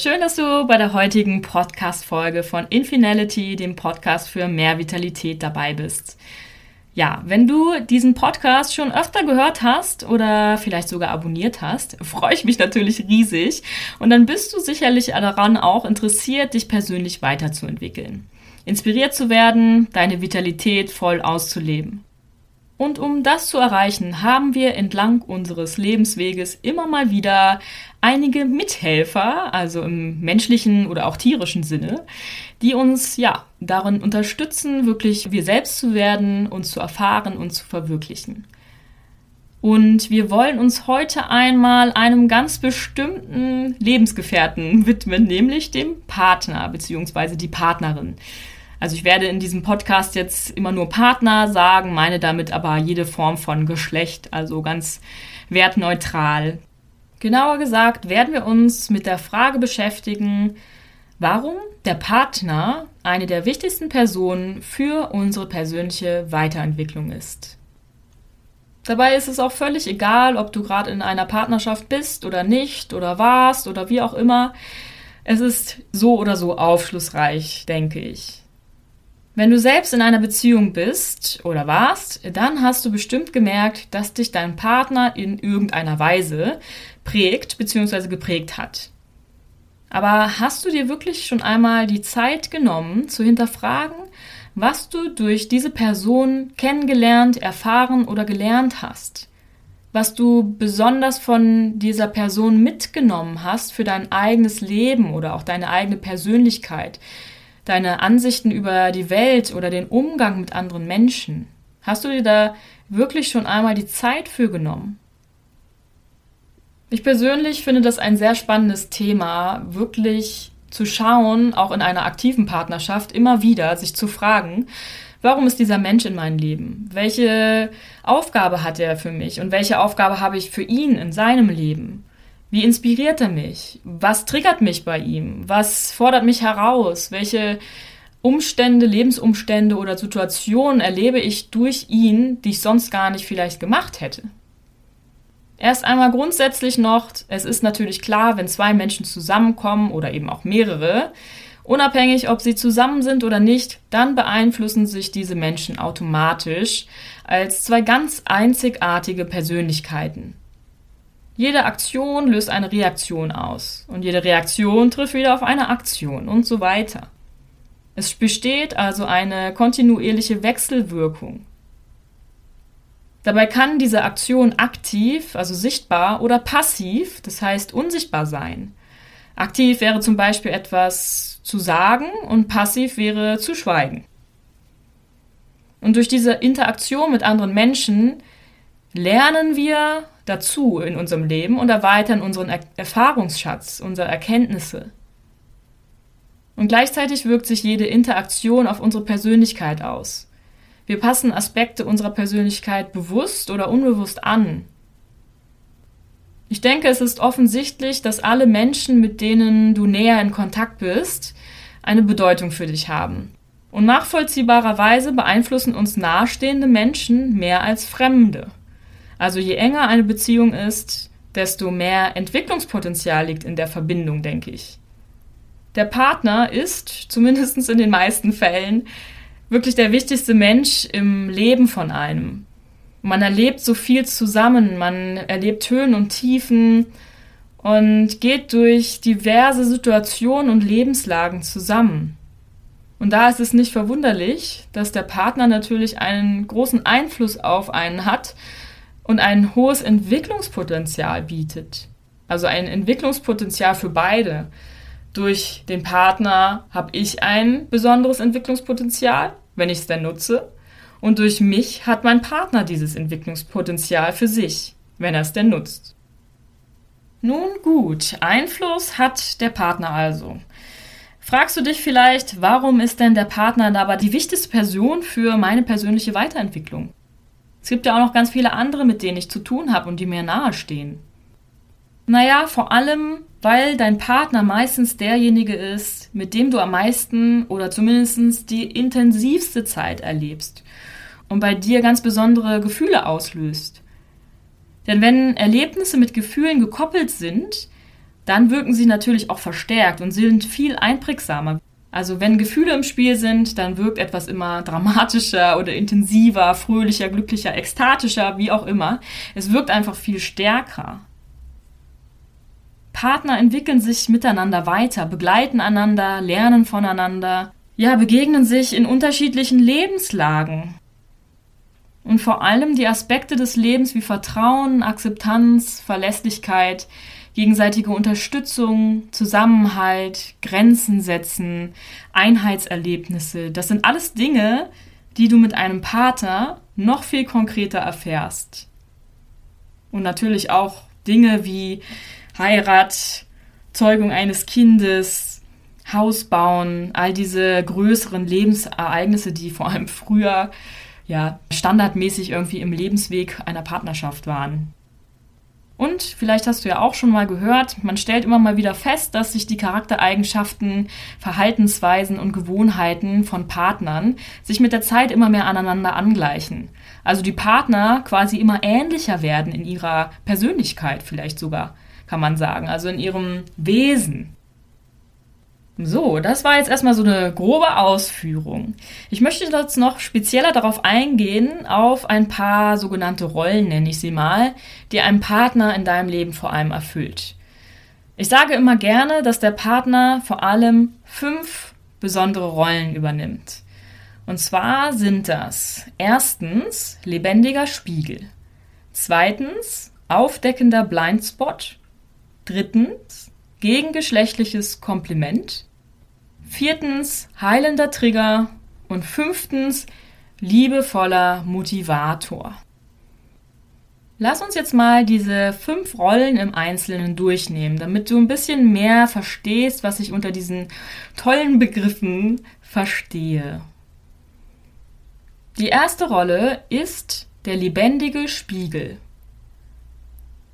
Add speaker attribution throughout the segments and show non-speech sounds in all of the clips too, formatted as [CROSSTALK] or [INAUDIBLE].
Speaker 1: schön, dass du bei der heutigen Podcast-Folge von Infinality, dem Podcast für mehr Vitalität, dabei bist. Ja, wenn du diesen Podcast schon öfter gehört hast oder vielleicht sogar abonniert hast, [LAUGHS] freue ich mich natürlich riesig. Und dann bist du sicherlich daran auch interessiert, dich persönlich weiterzuentwickeln. Inspiriert zu werden, deine Vitalität voll auszuleben. Und um das zu erreichen, haben wir entlang unseres Lebensweges immer mal wieder einige Mithelfer, also im menschlichen oder auch tierischen Sinne, die uns ja darin unterstützen, wirklich wir selbst zu werden, uns zu erfahren und zu verwirklichen. Und wir wollen uns heute einmal einem ganz bestimmten Lebensgefährten widmen, nämlich dem Partner bzw. die Partnerin. Also ich werde in diesem Podcast jetzt immer nur Partner sagen, meine damit aber jede Form von Geschlecht, also ganz wertneutral. Genauer gesagt werden wir uns mit der Frage beschäftigen, warum der Partner eine der wichtigsten Personen für unsere persönliche Weiterentwicklung ist. Dabei ist es auch völlig egal, ob du gerade in einer Partnerschaft bist oder nicht oder warst oder wie auch immer. Es ist so oder so aufschlussreich, denke ich. Wenn du selbst in einer Beziehung bist oder warst, dann hast du bestimmt gemerkt, dass dich dein Partner in irgendeiner Weise prägt bzw. geprägt hat. Aber hast du dir wirklich schon einmal die Zeit genommen zu hinterfragen, was du durch diese Person kennengelernt, erfahren oder gelernt hast? Was du besonders von dieser Person mitgenommen hast für dein eigenes Leben oder auch deine eigene Persönlichkeit? Deine Ansichten über die Welt oder den Umgang mit anderen Menschen? Hast du dir da wirklich schon einmal die Zeit für genommen? Ich persönlich finde das ein sehr spannendes Thema, wirklich zu schauen, auch in einer aktiven Partnerschaft, immer wieder sich zu fragen, warum ist dieser Mensch in meinem Leben? Welche Aufgabe hat er für mich und welche Aufgabe habe ich für ihn in seinem Leben? Wie inspiriert er mich? Was triggert mich bei ihm? Was fordert mich heraus? Welche Umstände, Lebensumstände oder Situationen erlebe ich durch ihn, die ich sonst gar nicht vielleicht gemacht hätte? Erst einmal grundsätzlich noch, es ist natürlich klar, wenn zwei Menschen zusammenkommen oder eben auch mehrere, unabhängig ob sie zusammen sind oder nicht, dann beeinflussen sich diese Menschen automatisch als zwei ganz einzigartige Persönlichkeiten. Jede Aktion löst eine Reaktion aus und jede Reaktion trifft wieder auf eine Aktion und so weiter. Es besteht also eine kontinuierliche Wechselwirkung. Dabei kann diese Aktion aktiv, also sichtbar, oder passiv, das heißt unsichtbar sein. Aktiv wäre zum Beispiel etwas zu sagen und passiv wäre zu schweigen. Und durch diese Interaktion mit anderen Menschen lernen wir dazu in unserem Leben und erweitern unseren er Erfahrungsschatz, unsere Erkenntnisse. Und gleichzeitig wirkt sich jede Interaktion auf unsere Persönlichkeit aus. Wir passen Aspekte unserer Persönlichkeit bewusst oder unbewusst an. Ich denke, es ist offensichtlich, dass alle Menschen, mit denen du näher in Kontakt bist, eine Bedeutung für dich haben. Und nachvollziehbarerweise beeinflussen uns nahestehende Menschen mehr als Fremde. Also je enger eine Beziehung ist, desto mehr Entwicklungspotenzial liegt in der Verbindung, denke ich. Der Partner ist, zumindest in den meisten Fällen, wirklich der wichtigste Mensch im Leben von einem. Man erlebt so viel zusammen, man erlebt Höhen und Tiefen und geht durch diverse Situationen und Lebenslagen zusammen. Und da ist es nicht verwunderlich, dass der Partner natürlich einen großen Einfluss auf einen hat und ein hohes Entwicklungspotenzial bietet. Also ein Entwicklungspotenzial für beide. Durch den Partner habe ich ein besonderes Entwicklungspotenzial, wenn ich es denn nutze. Und durch mich hat mein Partner dieses Entwicklungspotenzial für sich, wenn er es denn nutzt. Nun gut, Einfluss hat der Partner also. Fragst du dich vielleicht, warum ist denn der Partner dabei die wichtigste Person für meine persönliche Weiterentwicklung? Es gibt ja auch noch ganz viele andere, mit denen ich zu tun habe und die mir nahestehen. Naja, vor allem, weil dein Partner meistens derjenige ist, mit dem du am meisten oder zumindest die intensivste Zeit erlebst und bei dir ganz besondere Gefühle auslöst. Denn wenn Erlebnisse mit Gefühlen gekoppelt sind, dann wirken sie natürlich auch verstärkt und sind viel einprägsamer. Also wenn Gefühle im Spiel sind, dann wirkt etwas immer dramatischer oder intensiver, fröhlicher, glücklicher, ekstatischer, wie auch immer. Es wirkt einfach viel stärker. Partner entwickeln sich miteinander weiter, begleiten einander, lernen voneinander, ja, begegnen sich in unterschiedlichen Lebenslagen. Und vor allem die Aspekte des Lebens wie Vertrauen, Akzeptanz, Verlässlichkeit, gegenseitige Unterstützung, Zusammenhalt, Grenzen setzen, Einheitserlebnisse, das sind alles Dinge, die du mit einem Partner noch viel konkreter erfährst. Und natürlich auch Dinge wie Heirat, Zeugung eines Kindes, Haus bauen, all diese größeren Lebensereignisse, die vor allem früher ja standardmäßig irgendwie im Lebensweg einer Partnerschaft waren. Und vielleicht hast du ja auch schon mal gehört, man stellt immer mal wieder fest, dass sich die Charaktereigenschaften, Verhaltensweisen und Gewohnheiten von Partnern sich mit der Zeit immer mehr aneinander angleichen. Also die Partner quasi immer ähnlicher werden in ihrer Persönlichkeit vielleicht sogar, kann man sagen, also in ihrem Wesen. So, das war jetzt erstmal so eine grobe Ausführung. Ich möchte jetzt noch spezieller darauf eingehen, auf ein paar sogenannte Rollen, nenne ich sie mal, die ein Partner in deinem Leben vor allem erfüllt. Ich sage immer gerne, dass der Partner vor allem fünf besondere Rollen übernimmt. Und zwar sind das erstens lebendiger Spiegel, zweitens aufdeckender Blindspot, drittens gegengeschlechtliches Kompliment, Viertens heilender Trigger und fünftens liebevoller Motivator. Lass uns jetzt mal diese fünf Rollen im Einzelnen durchnehmen, damit du ein bisschen mehr verstehst, was ich unter diesen tollen Begriffen verstehe. Die erste Rolle ist der lebendige Spiegel.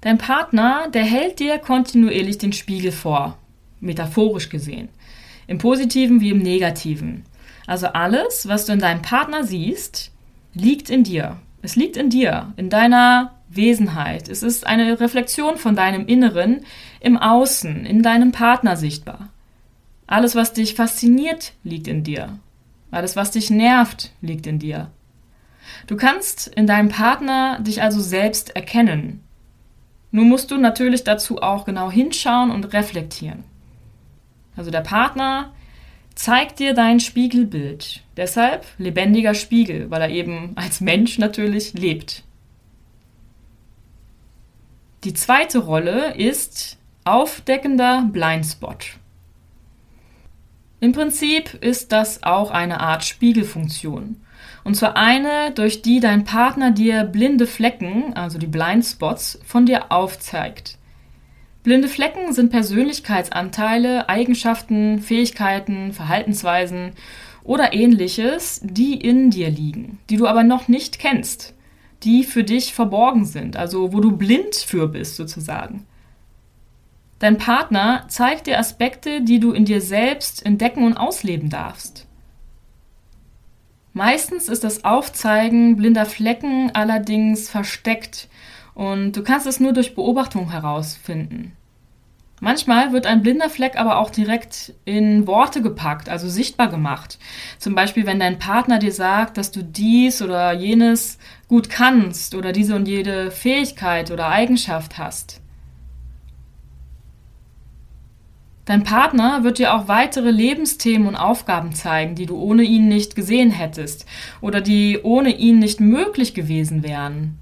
Speaker 1: Dein Partner, der hält dir kontinuierlich den Spiegel vor, metaphorisch gesehen. Im positiven wie im negativen. Also alles, was du in deinem Partner siehst, liegt in dir. Es liegt in dir, in deiner Wesenheit. Es ist eine Reflexion von deinem Inneren im Außen, in deinem Partner sichtbar. Alles, was dich fasziniert, liegt in dir. Alles, was dich nervt, liegt in dir. Du kannst in deinem Partner dich also selbst erkennen. Nun musst du natürlich dazu auch genau hinschauen und reflektieren. Also der Partner zeigt dir dein Spiegelbild. Deshalb lebendiger Spiegel, weil er eben als Mensch natürlich lebt. Die zweite Rolle ist aufdeckender Blindspot. Im Prinzip ist das auch eine Art Spiegelfunktion. Und zwar eine, durch die dein Partner dir blinde Flecken, also die Blindspots, von dir aufzeigt. Blinde Flecken sind Persönlichkeitsanteile, Eigenschaften, Fähigkeiten, Verhaltensweisen oder ähnliches, die in dir liegen, die du aber noch nicht kennst, die für dich verborgen sind, also wo du blind für bist sozusagen. Dein Partner zeigt dir Aspekte, die du in dir selbst entdecken und ausleben darfst. Meistens ist das Aufzeigen blinder Flecken allerdings versteckt und du kannst es nur durch Beobachtung herausfinden. Manchmal wird ein blinder Fleck aber auch direkt in Worte gepackt, also sichtbar gemacht. Zum Beispiel, wenn dein Partner dir sagt, dass du dies oder jenes gut kannst oder diese und jede Fähigkeit oder Eigenschaft hast. Dein Partner wird dir auch weitere Lebensthemen und Aufgaben zeigen, die du ohne ihn nicht gesehen hättest oder die ohne ihn nicht möglich gewesen wären.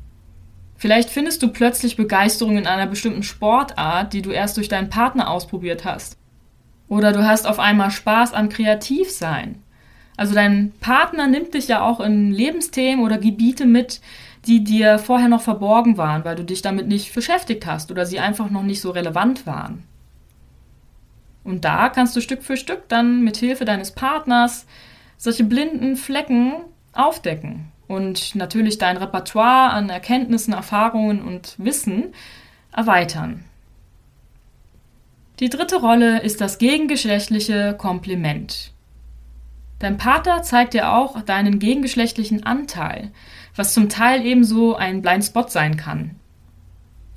Speaker 1: Vielleicht findest du plötzlich Begeisterung in einer bestimmten Sportart, die du erst durch deinen Partner ausprobiert hast. Oder du hast auf einmal Spaß am Kreativsein. Also dein Partner nimmt dich ja auch in Lebensthemen oder Gebiete mit, die dir vorher noch verborgen waren, weil du dich damit nicht beschäftigt hast oder sie einfach noch nicht so relevant waren. Und da kannst du Stück für Stück dann mit Hilfe deines Partners solche blinden Flecken aufdecken und natürlich dein Repertoire an Erkenntnissen, Erfahrungen und Wissen erweitern. Die dritte Rolle ist das gegengeschlechtliche Kompliment. Dein Partner zeigt dir auch deinen gegengeschlechtlichen Anteil, was zum Teil ebenso ein Blindspot sein kann.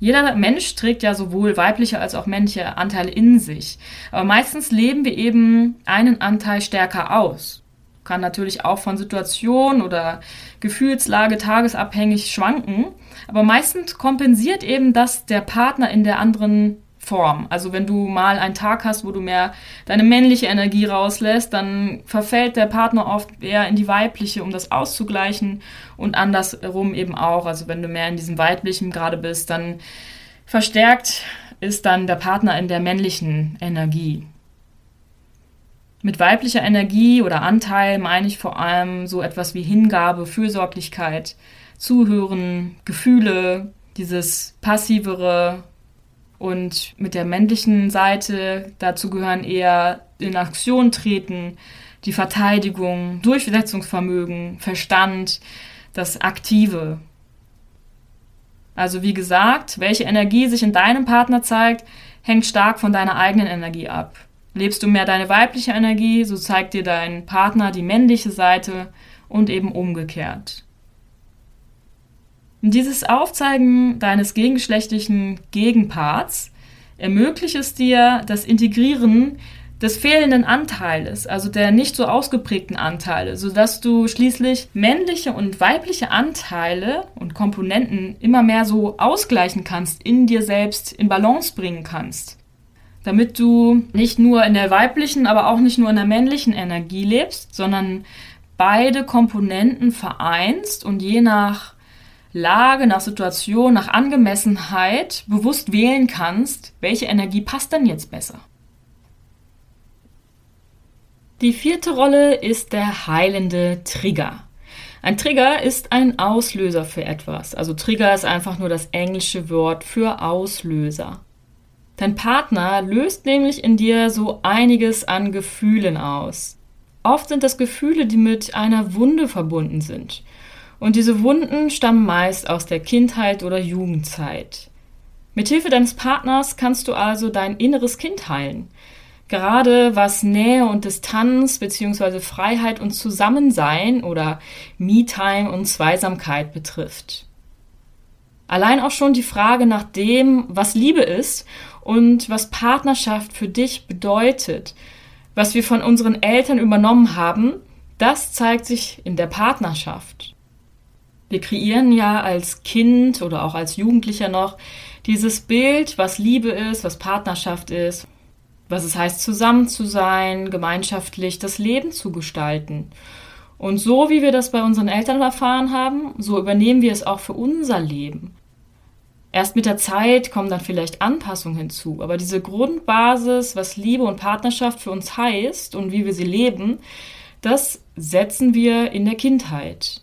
Speaker 1: Jeder Mensch trägt ja sowohl weibliche als auch männliche Anteile in sich. Aber meistens leben wir eben einen Anteil stärker aus. Kann natürlich auch von Situation oder Gefühlslage tagesabhängig schwanken. Aber meistens kompensiert eben das der Partner in der anderen Form. Also wenn du mal einen Tag hast, wo du mehr deine männliche Energie rauslässt, dann verfällt der Partner oft eher in die weibliche, um das auszugleichen und andersrum eben auch. Also wenn du mehr in diesem weiblichen gerade bist, dann verstärkt ist dann der Partner in der männlichen Energie. Mit weiblicher Energie oder Anteil meine ich vor allem so etwas wie Hingabe, Fürsorglichkeit, Zuhören, Gefühle, dieses passivere, und mit der männlichen Seite dazu gehören eher in Aktion treten, die Verteidigung, Durchsetzungsvermögen, Verstand, das Aktive. Also wie gesagt, welche Energie sich in deinem Partner zeigt, hängt stark von deiner eigenen Energie ab. Lebst du mehr deine weibliche Energie, so zeigt dir dein Partner die männliche Seite und eben umgekehrt. Dieses Aufzeigen deines gegengeschlechtlichen Gegenparts ermöglicht es dir, das Integrieren des fehlenden Anteiles, also der nicht so ausgeprägten Anteile, sodass du schließlich männliche und weibliche Anteile und Komponenten immer mehr so ausgleichen kannst, in dir selbst in Balance bringen kannst. Damit du nicht nur in der weiblichen, aber auch nicht nur in der männlichen Energie lebst, sondern beide Komponenten vereinst und je nach Lage, nach Situation, nach Angemessenheit bewusst wählen kannst, welche Energie passt denn jetzt besser. Die vierte Rolle ist der heilende Trigger. Ein Trigger ist ein Auslöser für etwas. Also Trigger ist einfach nur das englische Wort für Auslöser. Dein Partner löst nämlich in dir so einiges an Gefühlen aus. Oft sind das Gefühle, die mit einer Wunde verbunden sind. Und diese Wunden stammen meist aus der Kindheit oder Jugendzeit. Mithilfe deines Partners kannst du also dein inneres Kind heilen. Gerade was Nähe und Distanz bzw. Freiheit und Zusammensein oder Me-Time und Zweisamkeit betrifft. Allein auch schon die Frage nach dem, was Liebe ist und was Partnerschaft für dich bedeutet, was wir von unseren Eltern übernommen haben, das zeigt sich in der Partnerschaft. Wir kreieren ja als Kind oder auch als Jugendlicher noch dieses Bild, was Liebe ist, was Partnerschaft ist, was es heißt, zusammen zu sein, gemeinschaftlich das Leben zu gestalten. Und so wie wir das bei unseren Eltern erfahren haben, so übernehmen wir es auch für unser Leben. Erst mit der Zeit kommen dann vielleicht Anpassungen hinzu, aber diese Grundbasis, was Liebe und Partnerschaft für uns heißt und wie wir sie leben, das setzen wir in der Kindheit.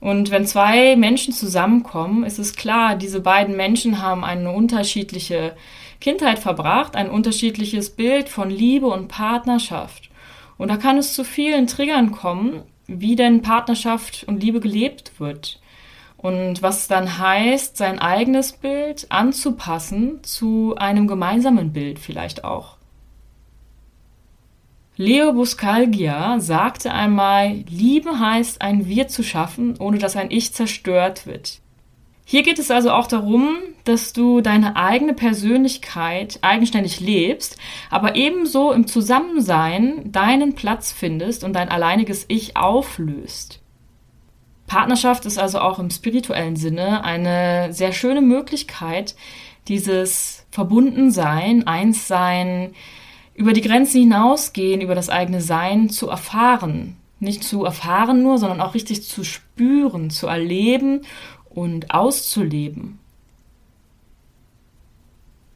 Speaker 1: Und wenn zwei Menschen zusammenkommen, ist es klar, diese beiden Menschen haben eine unterschiedliche Kindheit verbracht, ein unterschiedliches Bild von Liebe und Partnerschaft. Und da kann es zu vielen Triggern kommen, wie denn Partnerschaft und Liebe gelebt wird. Und was dann heißt, sein eigenes Bild anzupassen zu einem gemeinsamen Bild vielleicht auch. Leo Buscalgia sagte einmal, Liebe heißt, ein Wir zu schaffen, ohne dass ein Ich zerstört wird. Hier geht es also auch darum, dass du deine eigene Persönlichkeit eigenständig lebst, aber ebenso im Zusammensein deinen Platz findest und dein alleiniges Ich auflöst. Partnerschaft ist also auch im spirituellen Sinne eine sehr schöne Möglichkeit, dieses Verbundensein, Einssein, über die Grenzen hinausgehen, über das eigene Sein zu erfahren. Nicht zu erfahren nur, sondern auch richtig zu spüren, zu erleben und auszuleben.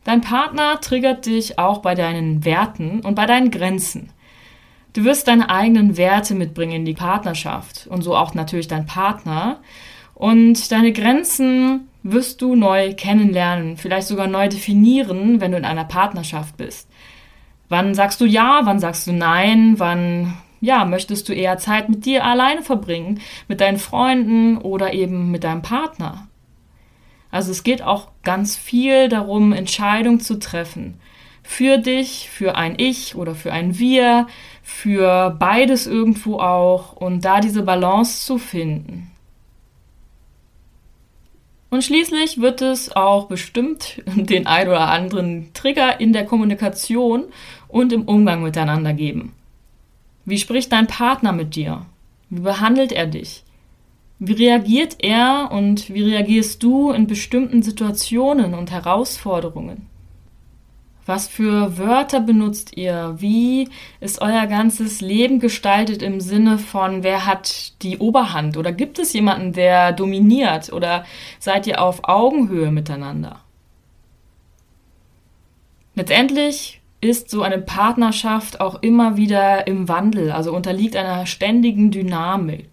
Speaker 1: Dein Partner triggert dich auch bei deinen Werten und bei deinen Grenzen. Du wirst deine eigenen Werte mitbringen in die Partnerschaft und so auch natürlich dein Partner. Und deine Grenzen wirst du neu kennenlernen, vielleicht sogar neu definieren, wenn du in einer Partnerschaft bist. Wann sagst du ja, wann sagst du nein, wann ja, möchtest du eher Zeit mit dir alleine verbringen, mit deinen Freunden oder eben mit deinem Partner? Also es geht auch ganz viel darum, Entscheidungen zu treffen. Für dich, für ein Ich oder für ein Wir, für beides irgendwo auch und da diese Balance zu finden. Und schließlich wird es auch bestimmt [LAUGHS] den ein oder anderen Trigger in der Kommunikation und im Umgang miteinander geben. Wie spricht dein Partner mit dir? Wie behandelt er dich? Wie reagiert er und wie reagierst du in bestimmten Situationen und Herausforderungen? Was für Wörter benutzt ihr? Wie ist euer ganzes Leben gestaltet im Sinne von, wer hat die Oberhand? Oder gibt es jemanden, der dominiert? Oder seid ihr auf Augenhöhe miteinander? Letztendlich ist so eine Partnerschaft auch immer wieder im Wandel, also unterliegt einer ständigen Dynamik.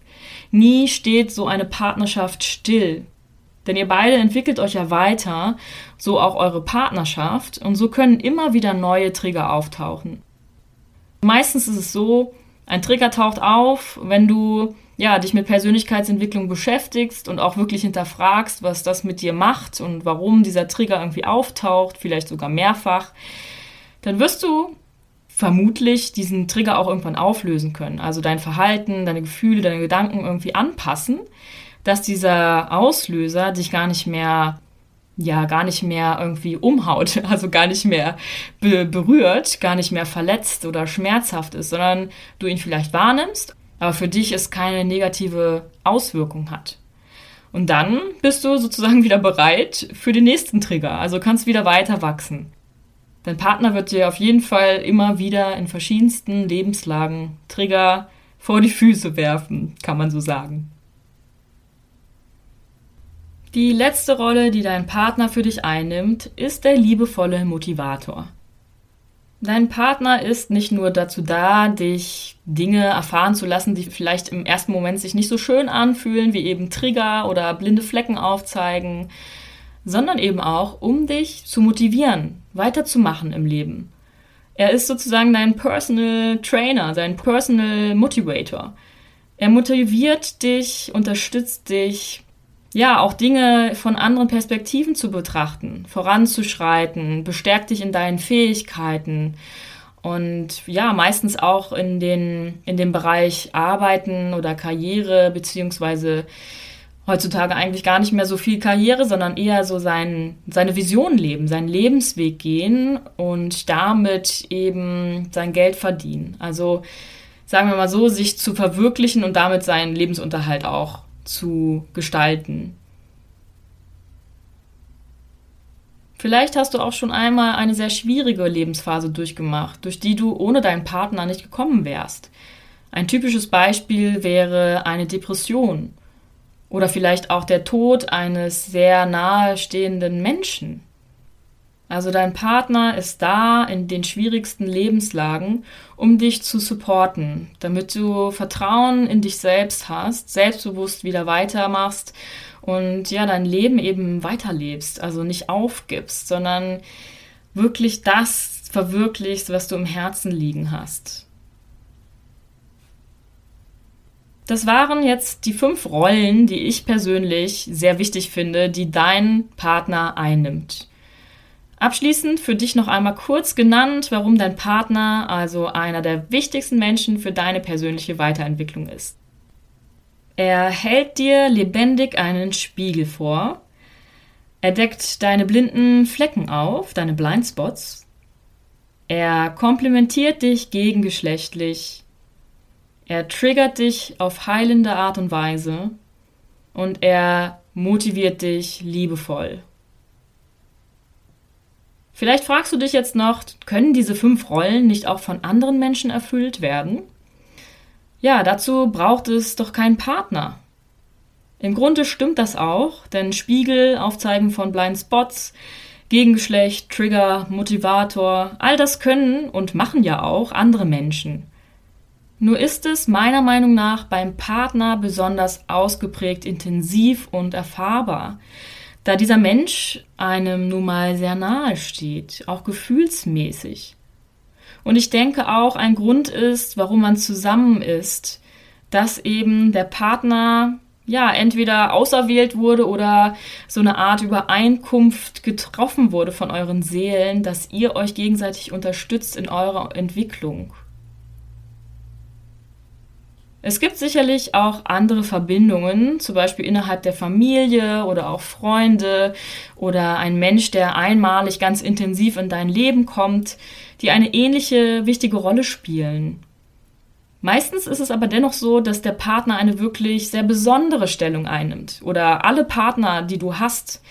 Speaker 1: Nie steht so eine Partnerschaft still. Denn ihr beide entwickelt euch ja weiter, so auch eure Partnerschaft, und so können immer wieder neue Trigger auftauchen. Meistens ist es so, ein Trigger taucht auf, wenn du ja, dich mit Persönlichkeitsentwicklung beschäftigst und auch wirklich hinterfragst, was das mit dir macht und warum dieser Trigger irgendwie auftaucht, vielleicht sogar mehrfach, dann wirst du vermutlich diesen Trigger auch irgendwann auflösen können. Also dein Verhalten, deine Gefühle, deine Gedanken irgendwie anpassen, dass dieser Auslöser dich gar nicht mehr ja gar nicht mehr irgendwie umhaut, [LAUGHS] also gar nicht mehr be berührt, gar nicht mehr verletzt oder schmerzhaft ist, sondern du ihn vielleicht wahrnimmst, aber für dich es keine negative Auswirkung hat. Und dann bist du sozusagen [LAUGHS] wieder bereit für den nächsten Trigger, also kannst wieder weiter wachsen. Dein Partner wird dir auf jeden Fall immer wieder in verschiedensten Lebenslagen Trigger vor die Füße werfen, kann man so sagen. Die letzte Rolle, die dein Partner für dich einnimmt, ist der liebevolle Motivator. Dein Partner ist nicht nur dazu da, dich Dinge erfahren zu lassen, die vielleicht im ersten Moment sich nicht so schön anfühlen, wie eben Trigger oder blinde Flecken aufzeigen, sondern eben auch, um dich zu motivieren, weiterzumachen im Leben. Er ist sozusagen dein Personal Trainer, dein Personal Motivator. Er motiviert dich, unterstützt dich, ja, auch Dinge von anderen Perspektiven zu betrachten, voranzuschreiten, bestärkt dich in deinen Fähigkeiten und ja, meistens auch in den, in dem Bereich Arbeiten oder Karriere, beziehungsweise heutzutage eigentlich gar nicht mehr so viel Karriere, sondern eher so sein, seine Vision leben, seinen Lebensweg gehen und damit eben sein Geld verdienen. Also sagen wir mal so, sich zu verwirklichen und damit seinen Lebensunterhalt auch zu gestalten. Vielleicht hast du auch schon einmal eine sehr schwierige Lebensphase durchgemacht, durch die du ohne deinen Partner nicht gekommen wärst. Ein typisches Beispiel wäre eine Depression oder vielleicht auch der Tod eines sehr nahestehenden Menschen. Also dein Partner ist da in den schwierigsten Lebenslagen, um dich zu supporten, damit du Vertrauen in dich selbst hast, selbstbewusst wieder weitermachst und ja, dein Leben eben weiterlebst, also nicht aufgibst, sondern wirklich das verwirklichst, was du im Herzen liegen hast. Das waren jetzt die fünf Rollen, die ich persönlich sehr wichtig finde, die dein Partner einnimmt. Abschließend für dich noch einmal kurz genannt, warum dein Partner also einer der wichtigsten Menschen für deine persönliche Weiterentwicklung ist. Er hält dir lebendig einen Spiegel vor. Er deckt deine blinden Flecken auf, deine Blindspots. Er komplimentiert dich gegengeschlechtlich. Er triggert dich auf heilende Art und Weise. Und er motiviert dich liebevoll. Vielleicht fragst du dich jetzt noch, können diese fünf Rollen nicht auch von anderen Menschen erfüllt werden? Ja, dazu braucht es doch keinen Partner. Im Grunde stimmt das auch, denn Spiegel, Aufzeigen von Blind Spots, Gegengeschlecht, Trigger, Motivator, all das können und machen ja auch andere Menschen. Nur ist es meiner Meinung nach beim Partner besonders ausgeprägt intensiv und erfahrbar da dieser Mensch einem nun mal sehr nahe steht, auch gefühlsmäßig. Und ich denke auch ein Grund ist, warum man zusammen ist, dass eben der Partner ja entweder auserwählt wurde oder so eine Art Übereinkunft getroffen wurde von euren Seelen, dass ihr euch gegenseitig unterstützt in eurer Entwicklung. Es gibt sicherlich auch andere Verbindungen, zum Beispiel innerhalb der Familie oder auch Freunde oder ein Mensch, der einmalig ganz intensiv in dein Leben kommt, die eine ähnliche wichtige Rolle spielen. Meistens ist es aber dennoch so, dass der Partner eine wirklich sehr besondere Stellung einnimmt oder alle Partner, die du hast.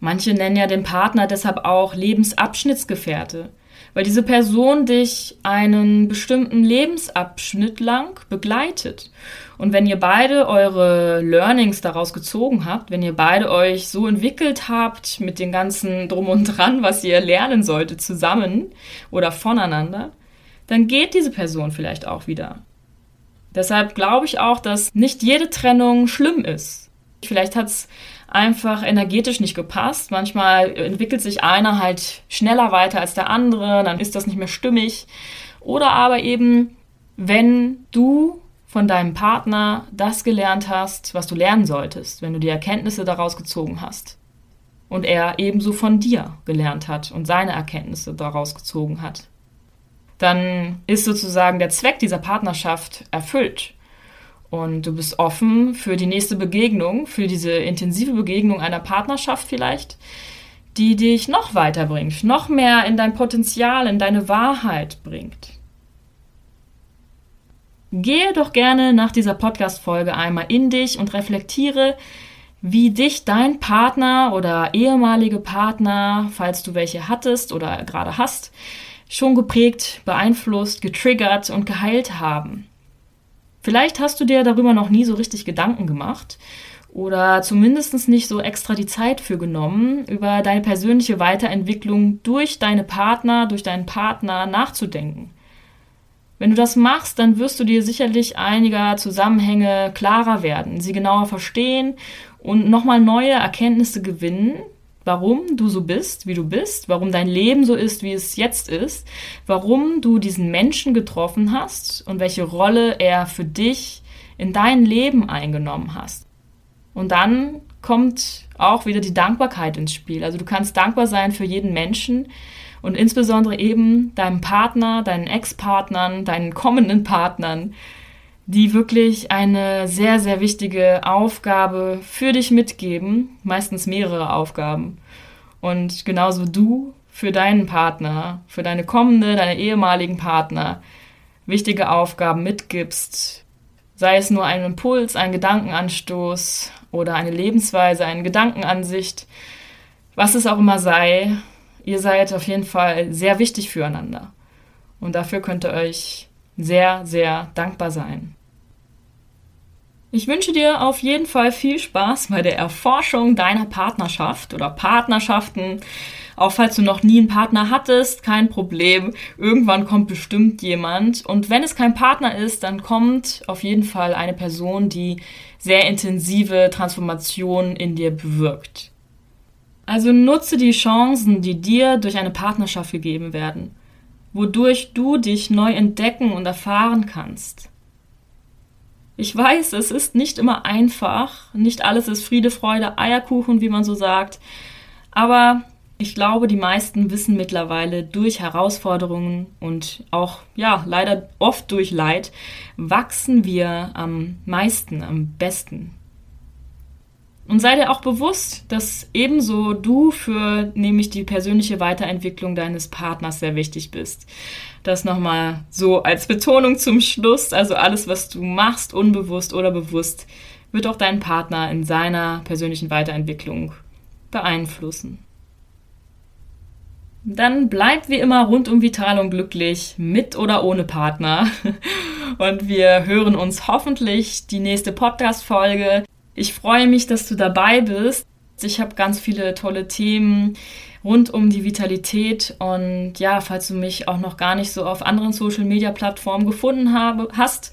Speaker 1: Manche nennen ja den Partner deshalb auch Lebensabschnittsgefährte, weil diese Person dich einen bestimmten Lebensabschnitt lang begleitet. Und wenn ihr beide eure Learnings daraus gezogen habt, wenn ihr beide euch so entwickelt habt mit den ganzen Drum und Dran, was ihr lernen solltet zusammen oder voneinander, dann geht diese Person vielleicht auch wieder. Deshalb glaube ich auch, dass nicht jede Trennung schlimm ist. Vielleicht hat es einfach energetisch nicht gepasst. Manchmal entwickelt sich einer halt schneller weiter als der andere, dann ist das nicht mehr stimmig. Oder aber eben, wenn du von deinem Partner das gelernt hast, was du lernen solltest, wenn du die Erkenntnisse daraus gezogen hast. Und er ebenso von dir gelernt hat und seine Erkenntnisse daraus gezogen hat dann ist sozusagen der Zweck dieser Partnerschaft erfüllt. Und du bist offen für die nächste Begegnung, für diese intensive Begegnung einer Partnerschaft vielleicht, die dich noch weiterbringt, noch mehr in dein Potenzial, in deine Wahrheit bringt. Gehe doch gerne nach dieser Podcast-Folge einmal in dich und reflektiere, wie dich dein Partner oder ehemalige Partner, falls du welche hattest oder gerade hast, schon geprägt, beeinflusst, getriggert und geheilt haben. Vielleicht hast du dir darüber noch nie so richtig Gedanken gemacht oder zumindest nicht so extra die Zeit für genommen, über deine persönliche Weiterentwicklung durch deine Partner, durch deinen Partner nachzudenken. Wenn du das machst, dann wirst du dir sicherlich einiger Zusammenhänge klarer werden, sie genauer verstehen und nochmal neue Erkenntnisse gewinnen, warum du so bist, wie du bist, warum dein Leben so ist, wie es jetzt ist, warum du diesen Menschen getroffen hast und welche Rolle er für dich in dein Leben eingenommen hast. Und dann kommt auch wieder die Dankbarkeit ins Spiel. Also du kannst dankbar sein für jeden Menschen und insbesondere eben deinem Partner, deinen Ex-Partnern, deinen kommenden Partnern, die wirklich eine sehr, sehr wichtige Aufgabe für dich mitgeben, meistens mehrere Aufgaben. Und genauso du für deinen Partner, für deine kommende, deine ehemaligen Partner wichtige Aufgaben mitgibst, sei es nur ein Impuls, ein Gedankenanstoß oder eine Lebensweise, eine Gedankenansicht, was es auch immer sei, ihr seid auf jeden Fall sehr wichtig füreinander. Und dafür könnt ihr euch sehr, sehr dankbar sein. Ich wünsche dir auf jeden Fall viel Spaß bei der Erforschung deiner Partnerschaft oder Partnerschaften. Auch falls du noch nie einen Partner hattest, kein Problem. Irgendwann kommt bestimmt jemand. Und wenn es kein Partner ist, dann kommt auf jeden Fall eine Person, die sehr intensive Transformationen in dir bewirkt. Also nutze die Chancen, die dir durch eine Partnerschaft gegeben werden wodurch du dich neu entdecken und erfahren kannst. Ich weiß, es ist nicht immer einfach, nicht alles ist Friede, Freude, Eierkuchen, wie man so sagt, aber ich glaube, die meisten wissen mittlerweile durch Herausforderungen und auch, ja, leider oft durch Leid, wachsen wir am meisten, am besten. Und sei dir auch bewusst, dass ebenso du für nämlich die persönliche Weiterentwicklung deines Partners sehr wichtig bist. Das nochmal so als Betonung zum Schluss. Also alles, was du machst, unbewusst oder bewusst, wird auch deinen Partner in seiner persönlichen Weiterentwicklung beeinflussen. Dann bleib wie immer rundum vital und glücklich, mit oder ohne Partner. [LAUGHS] Und wir hören uns hoffentlich die nächste Podcast-Folge ich freue mich, dass du dabei bist. Ich habe ganz viele tolle Themen rund um die Vitalität und ja, falls du mich auch noch gar nicht so auf anderen Social Media Plattformen gefunden habe, hast,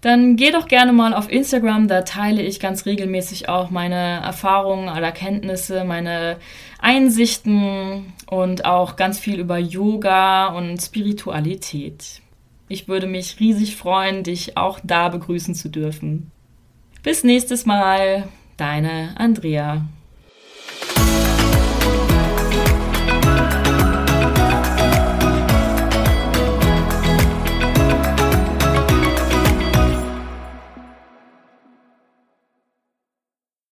Speaker 1: dann geh doch gerne mal auf Instagram, da teile ich ganz regelmäßig auch meine Erfahrungen oder Erkenntnisse, meine Einsichten und auch ganz viel über Yoga und Spiritualität. Ich würde mich riesig freuen, dich auch da begrüßen zu dürfen. Bis nächstes Mal, deine Andrea.